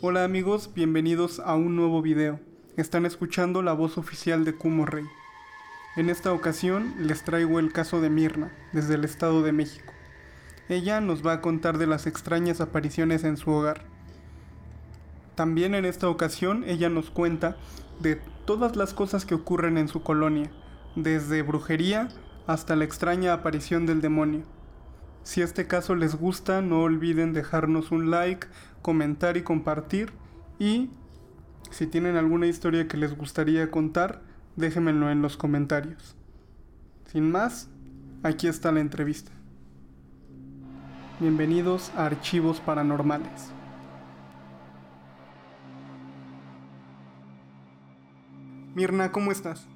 Hola amigos, bienvenidos a un nuevo video. Están escuchando la voz oficial de Kumo Rey. En esta ocasión les traigo el caso de Mirna, desde el Estado de México. Ella nos va a contar de las extrañas apariciones en su hogar. También en esta ocasión ella nos cuenta de todas las cosas que ocurren en su colonia, desde brujería hasta la extraña aparición del demonio. Si este caso les gusta, no olviden dejarnos un like, comentar y compartir. Y si tienen alguna historia que les gustaría contar, déjenmelo en los comentarios. Sin más, aquí está la entrevista. Bienvenidos a Archivos Paranormales. Mirna, ¿cómo estás?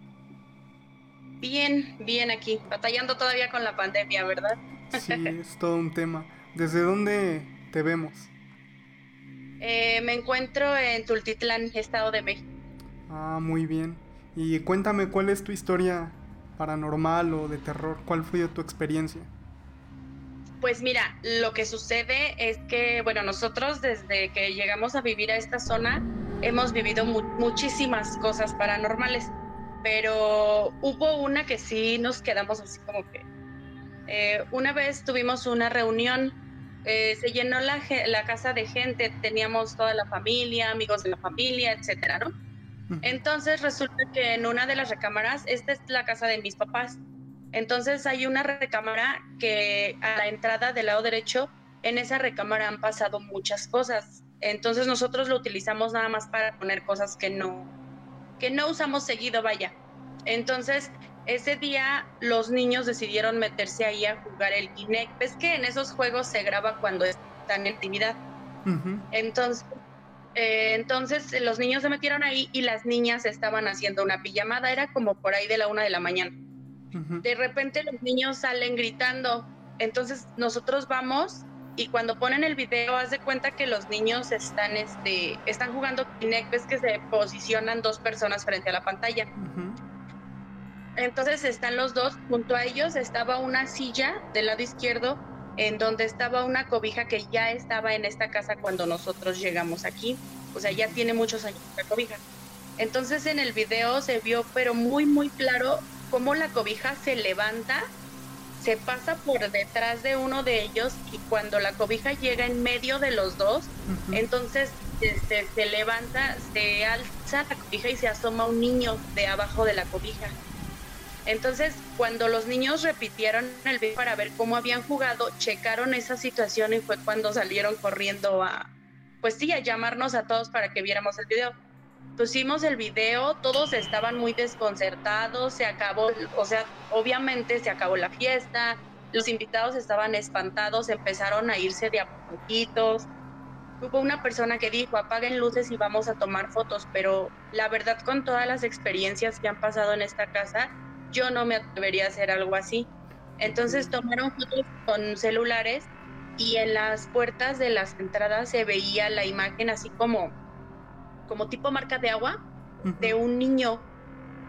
Bien, bien aquí, batallando todavía con la pandemia, ¿verdad? Sí, es todo un tema. ¿Desde dónde te vemos? Eh, me encuentro en Tultitlán, Estado de México. Ah, muy bien. Y cuéntame cuál es tu historia paranormal o de terror, cuál fue tu experiencia. Pues mira, lo que sucede es que, bueno, nosotros desde que llegamos a vivir a esta zona hemos vivido muchísimas cosas paranormales, pero hubo una que sí nos quedamos así como que eh, una vez tuvimos una reunión, eh, se llenó la, la, casa de gente, teníamos toda la familia, amigos de la familia, etcétera, ¿no? Entonces resulta que en una de las recámaras, esta es la casa de mis papás, entonces hay una recámara que a la entrada del lado derecho, en esa recámara han pasado muchas cosas. Entonces nosotros lo utilizamos nada más para poner cosas que no, que no usamos seguido, vaya. Entonces ese día los niños decidieron meterse ahí a jugar el Kinect. Ves que en esos juegos se graba cuando están en actividad. Entonces, eh, entonces los niños se metieron ahí y las niñas estaban haciendo una pijamada. Era como por ahí de la una de la mañana. De repente los niños salen gritando. Entonces nosotros vamos y cuando ponen el video haz de cuenta que los niños están, este, están jugando Kinect. Ves que se posicionan dos personas frente a la pantalla. Entonces están los dos, junto a ellos estaba una silla del lado izquierdo en donde estaba una cobija que ya estaba en esta casa cuando nosotros llegamos aquí. O sea, ya tiene muchos años la cobija. Entonces en el video se vio, pero muy, muy claro, cómo la cobija se levanta, se pasa por detrás de uno de ellos y cuando la cobija llega en medio de los dos, entonces este, se levanta, se alza la cobija y se asoma un niño de abajo de la cobija. Entonces, cuando los niños repitieron el video para ver cómo habían jugado, checaron esa situación y fue cuando salieron corriendo a, pues sí, a llamarnos a todos para que viéramos el video. Pusimos el video, todos estaban muy desconcertados, se acabó, o sea, obviamente se acabó la fiesta, los invitados estaban espantados, empezaron a irse de a poquitos. Hubo una persona que dijo, apaguen luces y vamos a tomar fotos, pero la verdad con todas las experiencias que han pasado en esta casa, yo no me atrevería a hacer algo así. Entonces tomaron fotos con celulares y en las puertas de las entradas se veía la imagen así como, como tipo marca de agua de un niño.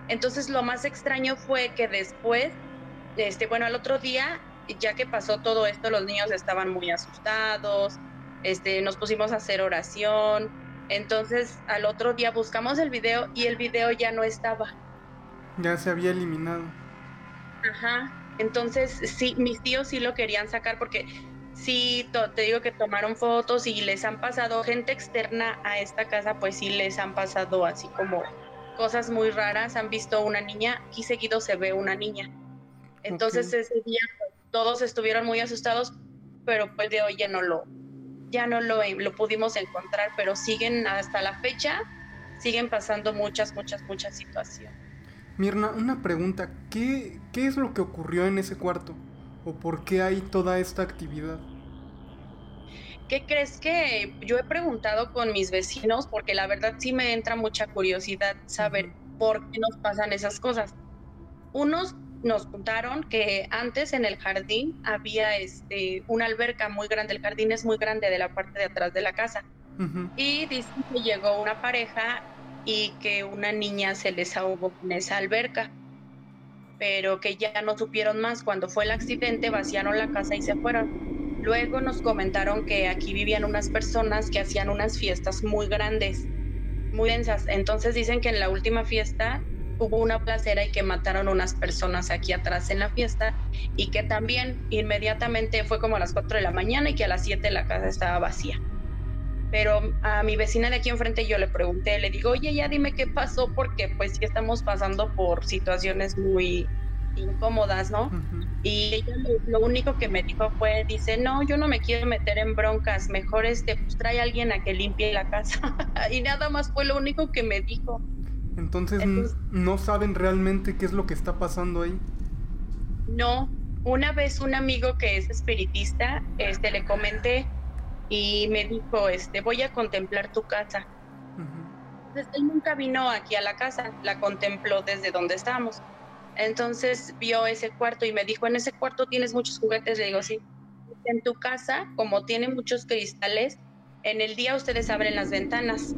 Entonces lo más extraño fue que después, este, bueno, al otro día, ya que pasó todo esto, los niños estaban muy asustados, este, nos pusimos a hacer oración. Entonces al otro día buscamos el video y el video ya no estaba. Ya se había eliminado. Ajá. Entonces, sí, mis tíos sí lo querían sacar porque sí, te digo que tomaron fotos y les han pasado gente externa a esta casa, pues sí les han pasado así como cosas muy raras. Han visto una niña y seguido se ve una niña. Entonces ese día pues, todos estuvieron muy asustados, pero pues de hoy ya no lo, ya no lo, lo pudimos encontrar, pero siguen hasta la fecha, siguen pasando muchas, muchas, muchas situaciones. Mirna, una pregunta, ¿Qué, ¿qué es lo que ocurrió en ese cuarto? ¿O por qué hay toda esta actividad? ¿Qué crees que yo he preguntado con mis vecinos? Porque la verdad sí me entra mucha curiosidad saber por qué nos pasan esas cosas. Unos nos contaron que antes en el jardín había este, una alberca muy grande, el jardín es muy grande de la parte de atrás de la casa. Y dicen que llegó una pareja y que una niña se les ahogó en esa alberca, pero que ya no supieron más. Cuando fue el accidente vaciaron la casa y se fueron. Luego nos comentaron que aquí vivían unas personas que hacían unas fiestas muy grandes, muy densas. Entonces dicen que en la última fiesta hubo una placera y que mataron unas personas aquí atrás en la fiesta y que también inmediatamente fue como a las 4 de la mañana y que a las 7 la casa estaba vacía. Pero a mi vecina de aquí enfrente yo le pregunté, le digo, oye, ya dime qué pasó porque pues sí estamos pasando por situaciones muy incómodas, ¿no? Y ella lo, único que me dijo fue, dice, no, yo no me quiero meter en broncas, mejor este, pues trae a alguien a que limpie la casa. y nada más fue lo único que me dijo. Entonces, no saben realmente qué es lo que está pasando ahí. No, una vez un amigo que es espiritista, este, le comenté y me dijo, este, voy a contemplar tu casa. Entonces, él nunca vino aquí a la casa, la contempló desde donde estábamos. Entonces vio ese cuarto y me dijo, en ese cuarto tienes muchos juguetes. Le digo, sí. En tu casa, como tiene muchos cristales, en el día ustedes abren las ventanas.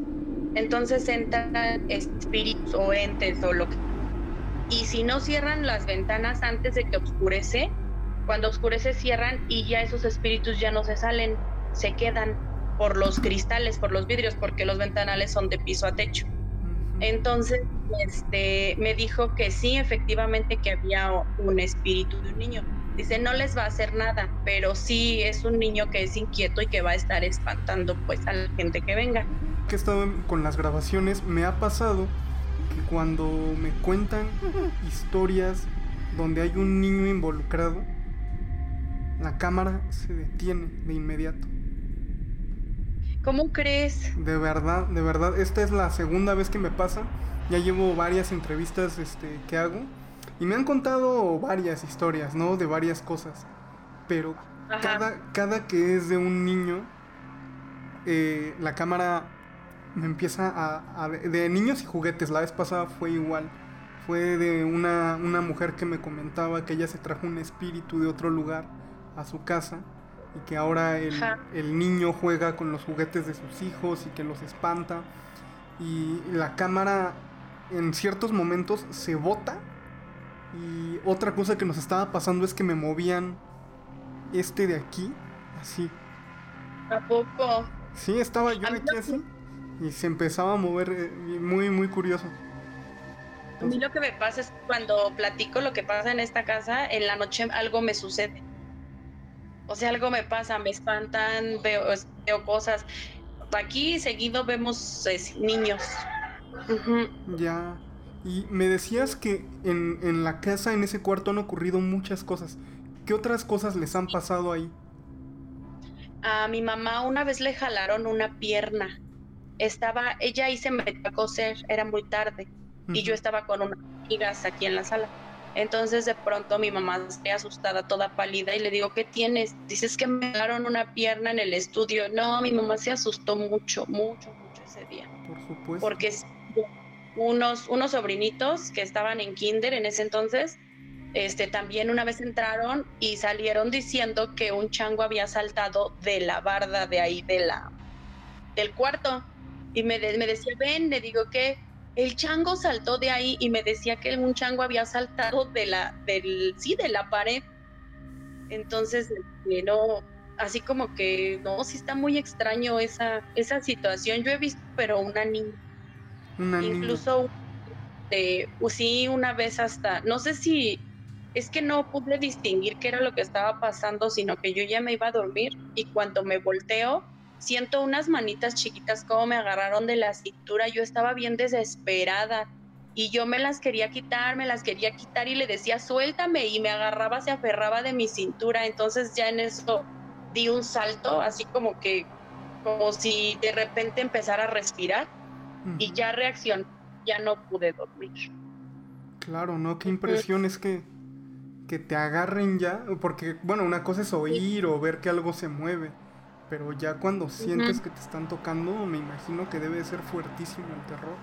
Entonces entran espíritus o entes o lo que... Y si no cierran las ventanas antes de que oscurece, cuando oscurece cierran y ya esos espíritus ya no se salen, se quedan por los cristales, por los vidrios, porque los ventanales son de piso a techo. Entonces, este, me dijo que sí, efectivamente, que había un espíritu de un niño. Dice, no les va a hacer nada, pero sí es un niño que es inquieto y que va a estar espantando pues a la gente que venga. Que he estado con las grabaciones, me ha pasado que cuando me cuentan historias donde hay un niño involucrado, la cámara se detiene de inmediato. ¿Cómo crees? De verdad, de verdad, esta es la segunda vez que me pasa. Ya llevo varias entrevistas este, que hago y me han contado varias historias, ¿no? De varias cosas. Pero cada, cada que es de un niño, eh, la cámara me empieza a, De niños y juguetes, la vez pasada fue igual. Fue de una, una mujer que me comentaba que ella se trajo un espíritu de otro lugar a su casa y que ahora el, niño juega con los juguetes de sus hijos y que los espanta. Y la cámara en ciertos momentos se bota. Y otra cosa que nos estaba pasando es que me movían este de aquí, así. ¿A poco? Sí, estaba yo aquí así. Y se empezaba a mover eh, muy, muy curioso. A mí lo que me pasa es cuando platico lo que pasa en esta casa, en la noche algo me sucede. O sea, algo me pasa, me espantan, veo, veo cosas. Aquí seguido vemos niños. Ya. Y me decías que en, en, la casa, en ese cuarto, han ocurrido muchas cosas. ¿Qué otras cosas les han pasado ahí? A mi mamá una vez le jalaron una pierna. Estaba, ella ahí se metió a coser, era muy tarde. Y yo estaba con unas amigas aquí en la sala entonces de pronto mi mamá se asustada, toda pálida, y le digo, ¿qué tienes? Dices que me dieron una pierna en el estudio. No, mi mamá se asustó mucho, mucho, mucho ese día. Por supuesto. Porque unos, unos sobrinitos que estaban en kinder en ese entonces, este, también una vez entraron y salieron diciendo que un chango había saltado de la barda de ahí, de la, del cuarto. Y me, me decía, ven, le digo que el chango saltó de ahí y me decía que un chango había saltado de la, del, sí, de la pared. Entonces, este, no, así como que, no, sí está muy extraño esa, esa situación. Yo he visto, pero una niña. Una Incluso, de, sí, una vez hasta, no sé si, es que no pude distinguir qué era lo que estaba pasando, sino que yo ya me iba a dormir y cuando me volteo, siento unas manitas chiquitas como me agarraron de la cintura, yo estaba bien desesperada y yo me las quería quitar, me las quería quitar y le decía suéltame y me agarraba, se aferraba de mi cintura, entonces ya en eso di un salto, así como que, como si de repente empezara a respirar y ya reaccioné, ya no pude dormir. Claro, ¿no? Qué impresión es que, que te agarren ya, porque bueno, una cosa es oír o ver que algo se mueve pero ya cuando sientes que te están tocando, me imagino que debe ser fuertísimo el terror.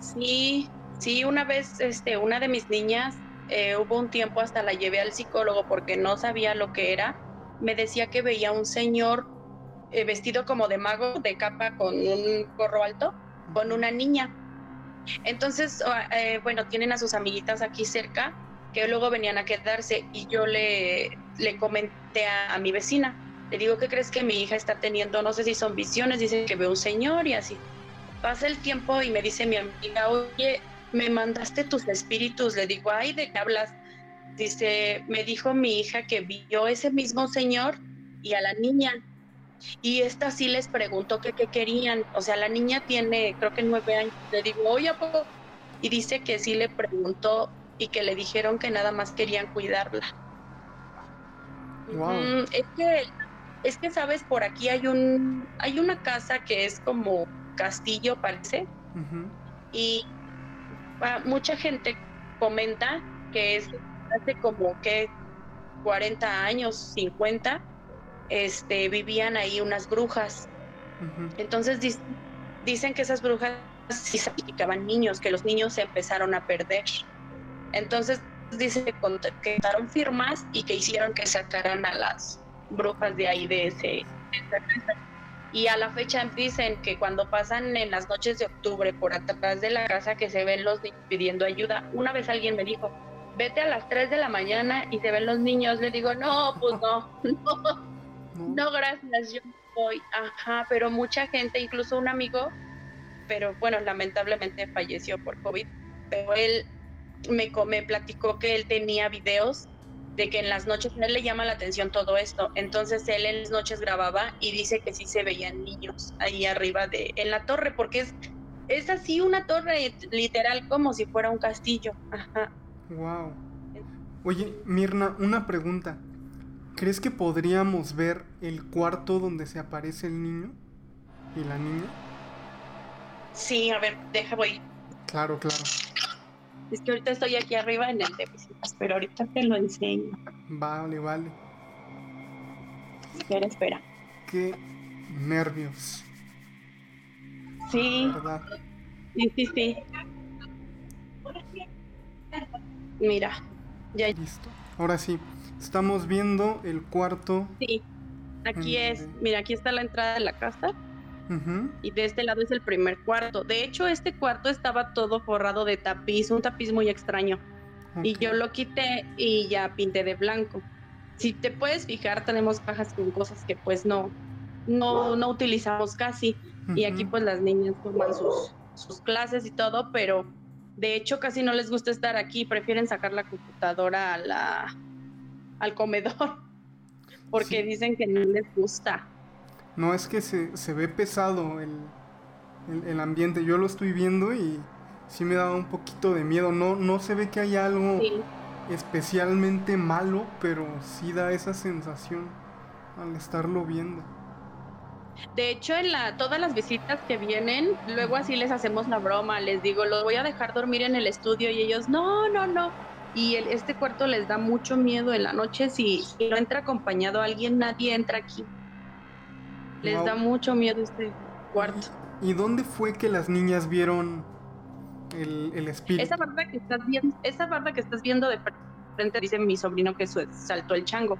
Sí, sí, una vez este, una de mis niñas, eh, hubo un tiempo hasta la llevé al psicólogo porque no sabía lo que era. Me decía que veía un señor eh, vestido como de mago, de capa con un gorro alto, con una niña. Entonces, eh, bueno, tienen a sus amiguitas aquí cerca que luego venían a quedarse y yo le le comenté a, mi vecina, le digo, ¿qué crees que mi hija está teniendo? No sé si son visiones, dice que ve un señor y así. Pasa el tiempo y me dice mi amiga, oye, me mandaste tus espíritus. Le digo, ay, ¿de qué hablas? Dice, me dijo mi hija que vio ese mismo señor y a la niña. Y esta sí les preguntó qué querían. O sea, la niña tiene, creo que nueve años. Le digo, oye, ¿a poco? Y dice que sí le preguntó y que le dijeron que nada más querían cuidarla. es que, es que sabes, por aquí hay un, hay una casa que es como castillo, parece. Y mucha gente comenta que es hace como que 40 años, 50, este, vivían ahí unas brujas. Entonces dicen que esas brujas sí sacrificaban niños, que los niños se empezaron a perder. Entonces dice que contaron firmas y que hicieron que sacaran a las brujas de ahí de ese, y a la fecha dicen que cuando pasan en las noches de octubre por atrás de la casa que se ven los niños pidiendo ayuda, una vez alguien me dijo, vete a las 3 de la mañana y se ven los niños, le digo, no, pues no, no, no. gracias, yo voy, ajá, pero mucha gente, incluso un amigo, pero bueno, lamentablemente falleció por COVID, pero él me, me platicó que él tenía videos de que en las noches a él le llama la atención todo esto. Entonces él en las noches grababa y dice que sí se veían niños ahí arriba de en la torre porque es es así una torre literal como si fuera un castillo. Ajá. Wow. Oye, Mirna, una pregunta. ¿Crees que podríamos ver el cuarto donde se aparece el niño y la niña? Sí, a ver, deja voy. Claro, claro. Es que ahorita estoy aquí arriba en el de visitas, pero ahorita te lo enseño. Vale, vale. Espera, espera. Qué nervios. Sí. ¿verdad? Sí, sí, sí. Mira, ya. Listo. Ahora sí, estamos viendo el cuarto. Sí. Aquí es, mira, aquí está la entrada de la casa. Y de este lado es el primer cuarto. De hecho, este cuarto estaba todo forrado de tapiz, un tapiz muy extraño. Y yo lo quité y ya pinté de blanco. Si te puedes fijar, tenemos cajas con cosas que pues no, no, no utilizamos casi. Y aquí pues las niñas toman sus, sus clases y todo, pero de hecho casi no les gusta estar aquí, prefieren sacar la computadora a la, al comedor porque dicen que no les gusta. No, es que se, se ve pesado el, el, ambiente. Yo lo estoy viendo y sí me da un poquito de miedo. No, no se ve que haya algo especialmente malo, pero sí da esa sensación al estarlo viendo. De hecho, en la, todas las visitas que vienen, luego así les hacemos la broma, les digo, los voy a dejar dormir en el estudio y ellos, no, no, no. Y el, este cuarto les da mucho miedo en la noche, si, si no entra acompañado alguien, nadie entra aquí. Les da mucho miedo este cuarto. ¿Y dónde fue que las niñas vieron el, el espíritu? Esa barda que estás viendo, esa barda que estás viendo de frente dice mi sobrino que saltó el chango.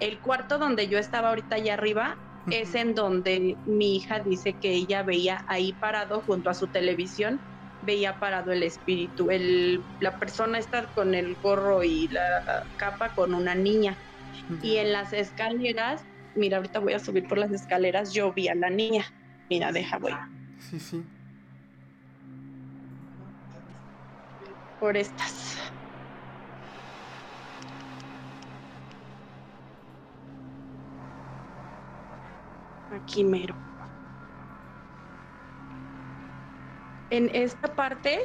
El cuarto donde yo estaba ahorita allá arriba es en donde mi hija dice que ella veía ahí parado junto a su televisión, veía parado el espíritu, el, la persona está con el gorro y la capa con una niña. Y en las escaleras mira, ahorita voy a subir por las escaleras, yo vi a la niña. Mira, deja, voy. Sí, sí. Por estas. Aquí mero. En esta parte,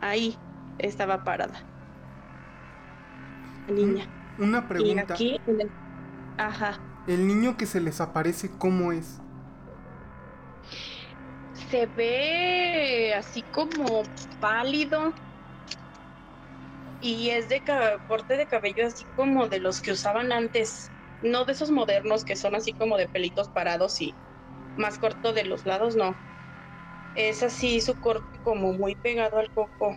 ahí estaba parada. La niña. Una pregunta. aquí, Ajá. ¿El niño que se les aparece cómo es? Se ve así como pálido y es de corte de cabello así como de los que usaban antes, no de esos modernos que son así como de pelitos parados y más corto de los lados, no. Es así su corte como muy pegado al coco.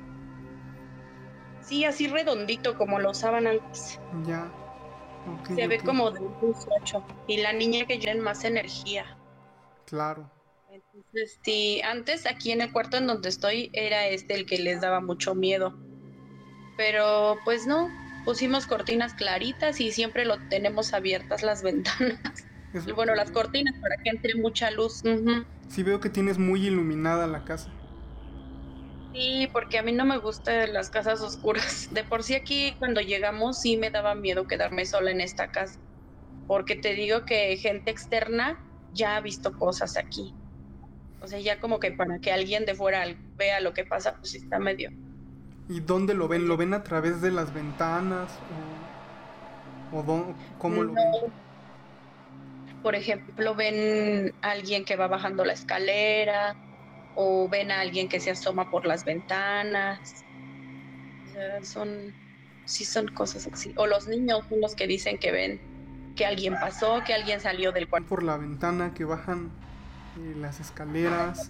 Sí, así redondito como lo usaban antes. Ya se ve como de 18 y la niña que tiene más energía. Claro. Entonces, sí, antes aquí en el cuarto en donde estoy era este el que les daba mucho miedo. Pero pues no, pusimos cortinas claritas y siempre lo tenemos abiertas las ventanas. y bueno, las cortinas para que entre mucha luz. Sí veo que tienes muy iluminada la casa. Sí, porque a mí no me gustan las casas oscuras. De por sí aquí cuando llegamos sí me daba miedo quedarme sola en esta casa. Porque te digo que gente externa ya ha visto cosas aquí. O sea, ya como que para que alguien de fuera vea lo que pasa, pues está medio. ¿Y dónde lo ven? ¿Lo ven a través de las ventanas? ¿O, cómo lo ven? Por ejemplo, ven a alguien que va bajando la escalera, o ven a alguien que se asoma por las ventanas. son, sí son cosas así. O los niños son los que dicen que ven que alguien pasó, que alguien salió del cuarto. Por la ventana, que bajan eh, las escaleras.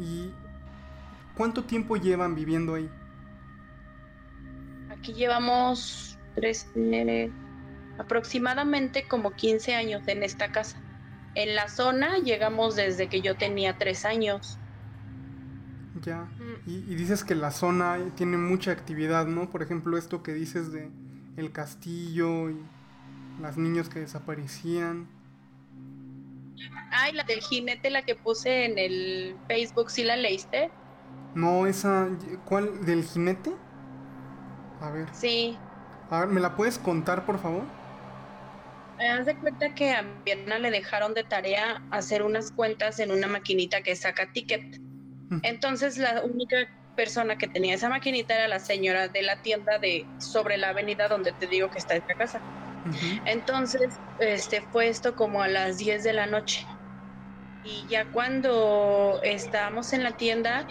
¿Y cuánto tiempo llevan viviendo ahí? Aquí llevamos tres, aproximadamente como 15 años en esta casa. En la zona llegamos desde que yo tenía tres años. Ya. Y, dices que la zona tiene mucha actividad, ¿no? Por ejemplo, esto que dices de el castillo y las niños que desaparecían. Ay, la del jinete, la que puse en el Facebook, ¿sí la leíste? No, esa. ¿Cuál? ¿Del jinete? A ver. Sí. A ver, ¿me la puedes contar, por favor? Haz de cuenta que a Viena le dejaron de tarea hacer unas cuentas en una maquinita que saca ticket. Entonces la única persona que tenía esa maquinita era la señora de la tienda de sobre la avenida donde te digo que está esta casa. Entonces, este fue esto como a las 10 de la noche. Y ya cuando estábamos en la tienda,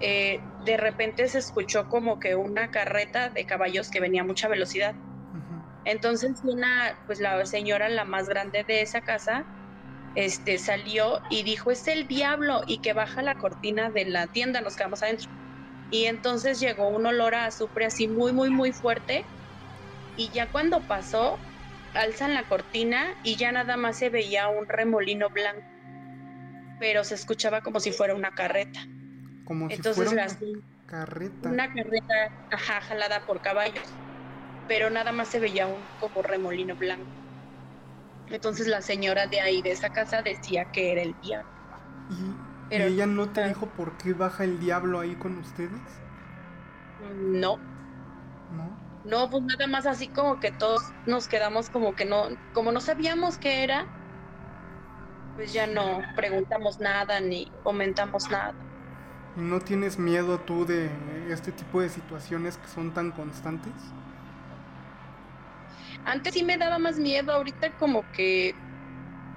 eh, de repente se escuchó como que una carreta de caballos que venía a mucha velocidad. Entonces una, pues la señora, la más grande de esa casa, este, salió y dijo, es el diablo, y que baja la cortina de la tienda, nos quedamos adentro. Y entonces llegó un olor a azufre así muy, muy, muy fuerte. Y ya cuando pasó, alzan la cortina y ya nada más se veía un remolino blanco. Pero se escuchaba como si fuera una carreta. Como si fuera una carreta. Una carreta, ajá, jalada por caballos pero nada más se veía un como remolino blanco. Entonces la señora de ahí, de esa casa, decía que era el diablo. ¿Y, ella no te dijo por qué baja el diablo ahí con ustedes? No. ¿No? No, pues nada más así como que todos nos quedamos como que no, como no sabíamos qué era, pues ya no preguntamos nada ni comentamos nada. ¿No tienes miedo tú de este tipo de situaciones que son tan constantes? Antes sí me daba más miedo, ahorita como que,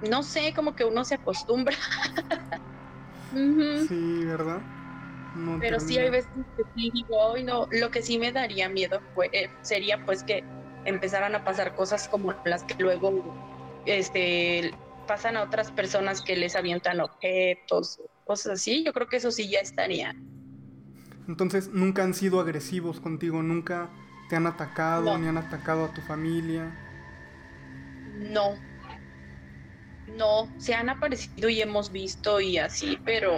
no sé, como que uno se acostumbra. Sí, ¿verdad? Pero sí hay veces que sí digo, hoy no, lo que sí me daría miedo eh, sería pues que empezaran a pasar cosas como las que luego este, pasan a otras personas que les avientan objetos, cosas así, yo creo que eso sí ya estaría. Entonces, nunca han sido agresivos contigo, nunca ¿Te han atacado? ¿Ni han atacado a tu familia? No. No, se han aparecido y hemos visto y así, pero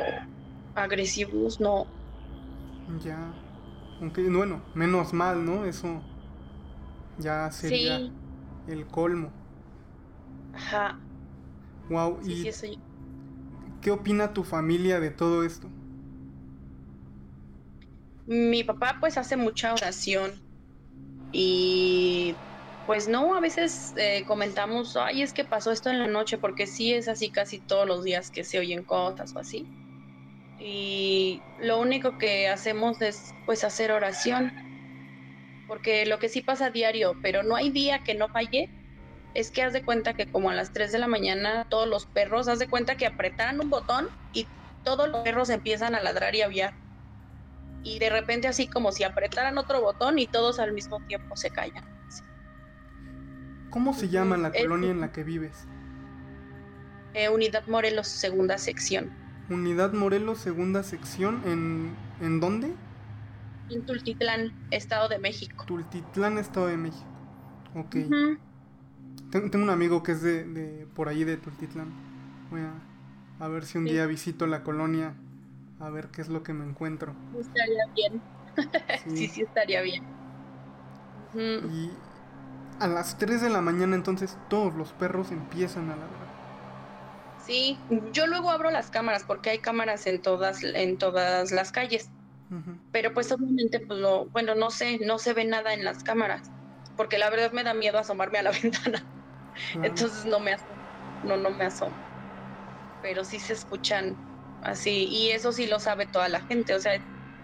agresivos no. Ya. Aunque, bueno, menos mal, ¿no? Eso ya sería el colmo. Ajá. Wow, ¿y qué opina tu familia de todo esto? Mi papá pues hace mucha oración y pues no, a veces eh, comentamos, ay, es que pasó esto en la noche, porque sí es así casi todos los días que se oyen cosas o así. Y lo único que hacemos es pues hacer oración, porque lo que sí pasa a diario, pero no hay día que no falle, es que haz de cuenta que como a las 3 de la mañana todos los perros, haz de cuenta que apretaran un botón y todos los perros empiezan a ladrar y a aullar y de repente así como si apretaran otro botón y todos al mismo tiempo se callan. ¿Cómo se llama la colonia en la que vives? Eh, Unidad Morelos, segunda sección. Unidad Morelos, segunda sección, ¿en, ¿en dónde? En Tultitlán, Estado de México. Tultitlán, Estado de México. Ok. tengo, un amigo que es de, por ahí de Tultitlán. Voy a, ver si un día visito la colonia a ver qué es lo que me encuentro. Estaría bien. sí. sí, estaría bien. Y a las 3 de la mañana entonces todos los perros empiezan a ladrar. Sí, yo luego abro las cámaras porque hay cámaras en todas en todas las calles. Pero pues obviamente pues lo, bueno, no sé, no se ve nada en las cámaras, porque la verdad me da miedo asomarme a la ventana. Entonces no me asomo, no no me asomo. Pero sí se escuchan así y eso sí lo sabe toda la gente, o sea,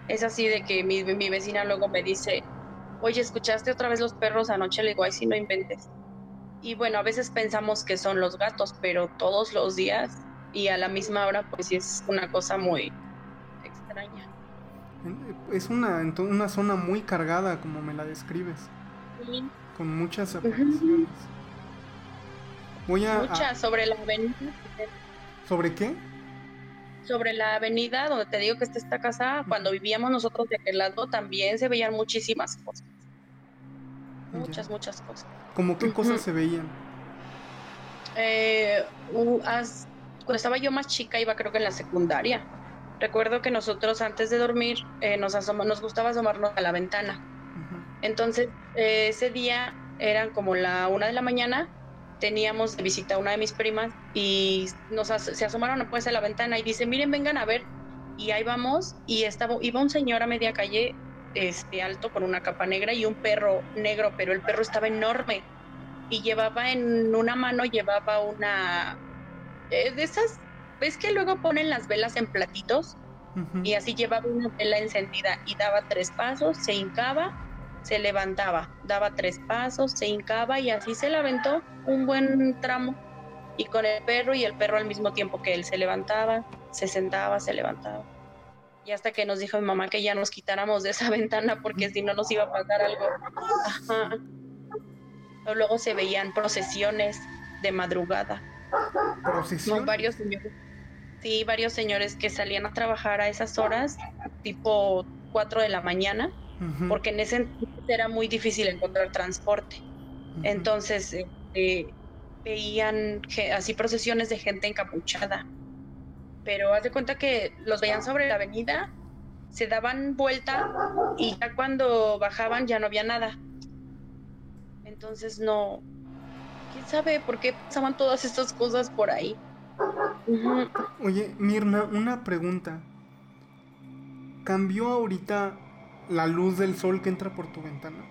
es así de que mi, mi vecina luego me dice, oye, ¿escuchaste otra vez los perros anoche? Le digo, ay, sí, no inventes. Y bueno, a veces pensamos que son los gatos, pero todos los días y a la misma hora, pues sí es una cosa muy extraña. Es una, una zona muy cargada, como me la describes. Sí. Con muchas apariciones. Voy a, Muchas, sobre la avenida. ¿Sobre qué? Sobre la avenida donde te digo que está esta casa, cuando vivíamos nosotros de aquel lado, también se veían muchísimas cosas. Muchas, muchas cosas. ¿Cómo qué cosas se veían? Eh, cuando estaba yo más chica, iba creo que en la secundaria. Recuerdo que nosotros antes de dormir eh, nos, nos gustaba asomarnos a la ventana. Entonces, eh, ese día eran como la una de la mañana teníamos de visita a una de mis primas y nos se asomaron pues a la ventana y dice, miren, vengan a ver. Y ahí vamos y estaba, iba un señor a media calle este, alto con una capa negra y un perro negro, pero el perro estaba enorme y llevaba en una mano, llevaba una eh, de esas, ¿ves que luego ponen las velas en platitos? Y así llevaba una vela encendida y daba tres pasos, se hincaba se levantaba, daba tres pasos, se hincaba y así se levantó un buen tramo. Y con el perro y el perro al mismo tiempo que él se levantaba, se sentaba, se levantaba. Y hasta que nos dijo mi mamá que ya nos quitáramos de esa ventana porque si no nos iba a pasar algo. Ajá. luego se veían procesiones de madrugada. ¿Procesiones? varios señores. Sí, varios señores que salían a trabajar a esas horas, tipo 4 de la mañana porque en ese entonces era muy difícil encontrar transporte. Entonces eh, veían así procesiones de gente encapuchada. Pero haz de cuenta que los veían sobre la avenida, se daban vuelta y ya cuando bajaban ya no había nada. Entonces no, quién sabe por qué pasaban todas estas cosas por ahí. Oye, Mirna, una pregunta. ¿Cambió ahorita la luz del sol que entra por tu ventana?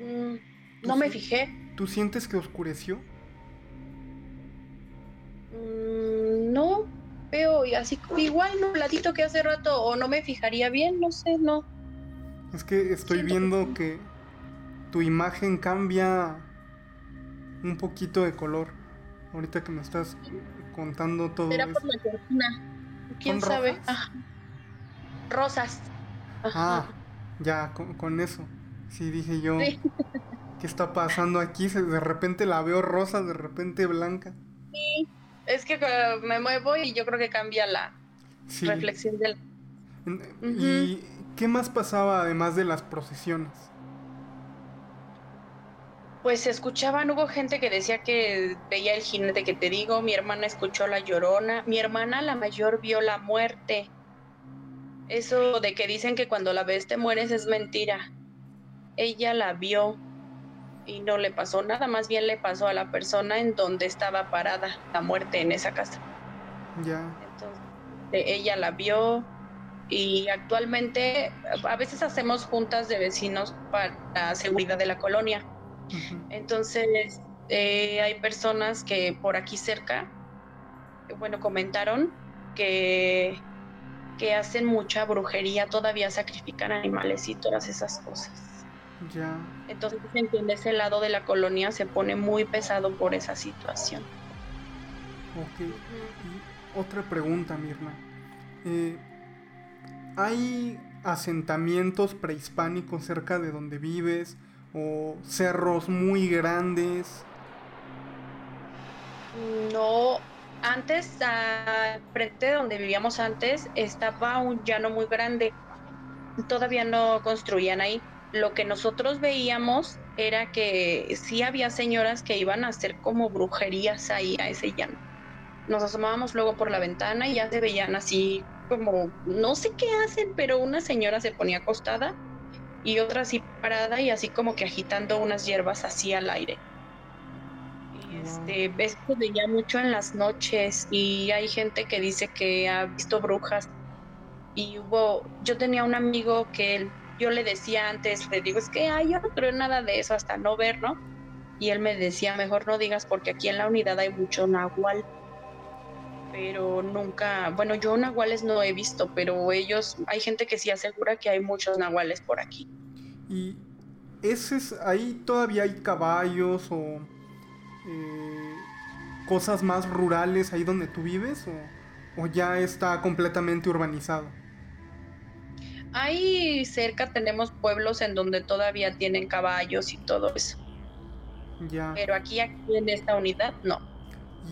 Mm, no me fijé. ¿Tú sientes que oscureció? Mm, no, veo así igual nubladito que hace rato o no me fijaría bien, no sé, no. Es que estoy viendo que... tu imagen cambia un poquito de color. Ahorita que me estás contando todo. Será por la cortina. ¿Quién sabe? Rosas. Ah, ya, con, eso. Sí, dije yo. ¿Qué está pasando aquí? De repente la veo rosa, de repente blanca. Sí, es que me muevo y yo creo que cambia la reflexión del... ¿Y qué más pasaba además de las procesiones? Pues se escuchaban, hubo gente que decía que veía el jinete que te digo, mi hermana escuchó la llorona, mi hermana la mayor vio la muerte, eso de que dicen que cuando la ves te mueres es mentira. Ella la vio y no le pasó nada, más bien le pasó a la persona en donde estaba parada la muerte en esa casa. Ya. Entonces, ella la vio y actualmente a veces hacemos juntas de vecinos para la seguridad de la colonia. Entonces, eh, hay personas que por aquí cerca, bueno, comentaron que que hacen mucha brujería, todavía sacrifican animales y todas esas cosas. Ya. Entonces entiende ese lado de la colonia se pone muy pesado por esa situación. Ok. Y otra pregunta, Mirna. Eh, ¿Hay asentamientos prehispánicos cerca de donde vives? ¿O cerros muy grandes? No, antes, frente de donde vivíamos antes, estaba un llano muy grande. Todavía no construían ahí. Lo que nosotros veíamos era que sí había señoras que iban a hacer como brujerías ahí a ese llano. Nos asomábamos luego por la ventana y ya se veían así como, no sé qué hacen, pero una señora se ponía acostada y otra así parada y así como que agitando unas hierbas así al aire. Este, esto veía mucho en las noches y hay gente que dice que ha visto brujas y hubo, yo tenía un amigo que él, yo le decía antes, le digo, es que ay, yo no creo nada de eso hasta no ver, ¿no? Y él me decía, mejor no digas porque aquí en la unidad hay mucho nahual. Pero nunca, bueno, yo nahuales no he visto, pero ellos, hay gente que sí asegura que hay muchos nahuales por aquí. Y ese es, ahí todavía hay caballos o eh, cosas más rurales ahí donde tú vives o, ya está completamente urbanizado? Ahí cerca tenemos pueblos en donde todavía tienen caballos y todo eso. Ya. Pero aquí, aquí en esta unidad, no.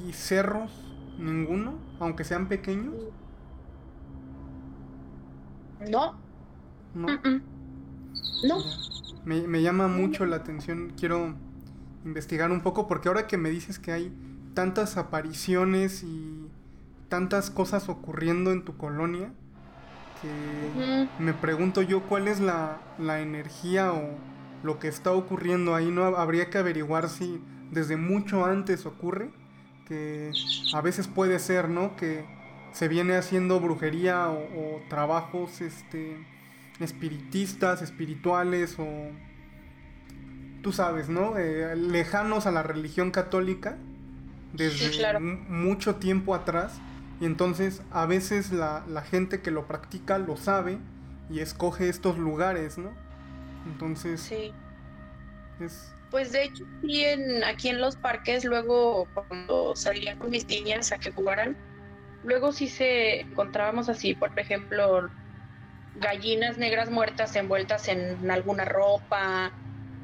¿Y cerros? ¿Ninguno? Aunque sean pequeños. No. No. No. Me, me, llama mucho la atención. Quiero investigar un poco porque ahora que me dices que hay tantas apariciones y tantas cosas ocurriendo en tu colonia, que me pregunto yo cuál es la, la energía o lo que está ocurriendo ahí, ¿no? Habría que averiguar si desde mucho antes ocurre, que a veces puede ser, ¿no? Que se viene haciendo brujería o, o trabajos este, espiritistas, espirituales o tú sabes, ¿no? Eh, lejanos a la religión católica desde mucho tiempo atrás. Y entonces a veces la, gente que lo practica lo sabe y escoge estos lugares, ¿no? Entonces... Sí. Pues de hecho, sí, en, aquí en los parques, luego cuando salía con mis niñas a que jugaran, luego sí se encontrábamos así, por ejemplo, gallinas negras muertas envueltas en alguna ropa,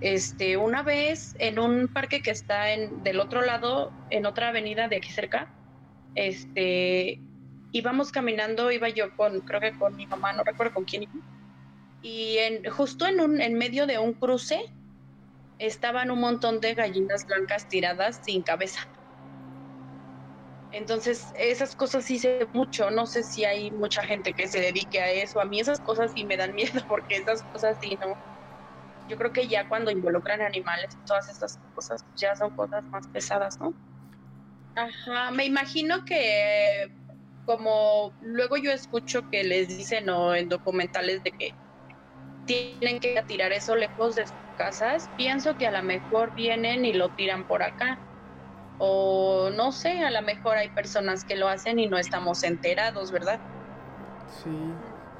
este, una vez en un parque que está en, del otro lado, en otra avenida de aquí cerca, este, íbamos caminando, iba yo con, creo que con mi mamá, no recuerdo con quién y en, justo en, un, en medio de un cruce estaban un montón de gallinas blancas tiradas sin cabeza. Entonces, esas cosas sí sé mucho. No sé si hay mucha gente que se dedique a eso. A mí esas cosas sí me dan miedo porque esas cosas sí no, yo creo que ya cuando involucran animales, todas estas cosas ya son cosas más pesadas, ¿no? Ajá, me imagino que como luego yo escucho que les dicen o en documentales de que tienen que tirar eso lejos de sus casas, pienso que a lo mejor vienen y lo tiran por acá. O no sé, a lo mejor hay personas que lo hacen y no estamos enterados, ¿verdad? Sí.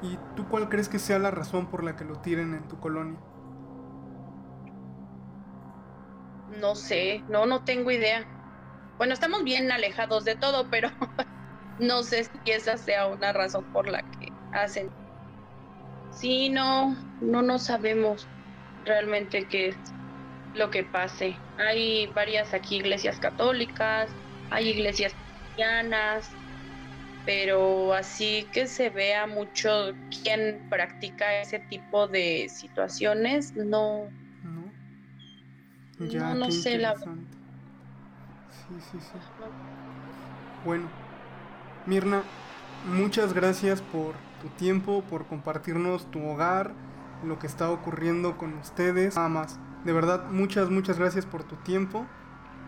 ¿Y tú cuál crees que sea la razón por la que lo tiren en tu colonia? No sé, no, no tengo idea. Bueno, estamos bien alejados de todo, pero no sé si esa sea una razón por la que hacen. Sí, no, no, no sabemos realmente qué es lo que pase. Hay varias aquí iglesias católicas, hay iglesias cristianas, pero así que se vea mucho quién practica ese tipo de situaciones, no, ya, no, no sé la Sí, sí, sí. Bueno, Mirna, muchas gracias por tu tiempo, por compartirnos tu hogar, lo que está ocurriendo con ustedes. Nada más. De verdad, muchas, muchas gracias por tu tiempo,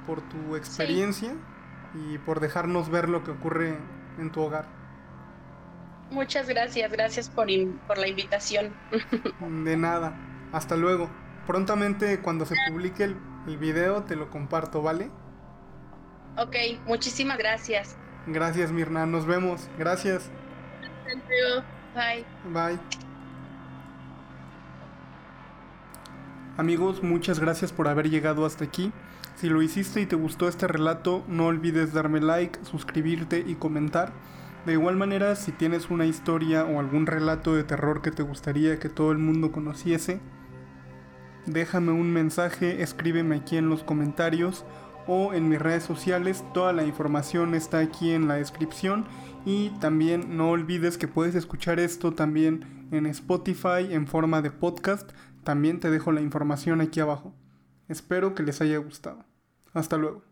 por tu experiencia y por dejarnos ver lo que ocurre en tu hogar. Muchas gracias, gracias por, por la invitación. De nada. Hasta luego prontamente cuando se publique el, video te lo comparto, ¿vale? Ok, muchísimas gracias. Gracias Mirna, nos vemos. Gracias. Bye. Bye. Amigos, muchas gracias por haber llegado hasta aquí. Si lo hiciste y te gustó este relato, no olvides darme like, suscribirte y comentar. De igual manera, si tienes una historia o algún relato de terror que te gustaría que todo el mundo conociese, déjame un mensaje, escríbeme aquí en los comentarios o en mis redes sociales. Toda la información está aquí en la descripción. Y también no olvides que puedes escuchar esto también en Spotify en forma de podcast. También te dejo la información aquí abajo. Espero que les haya gustado. Hasta luego.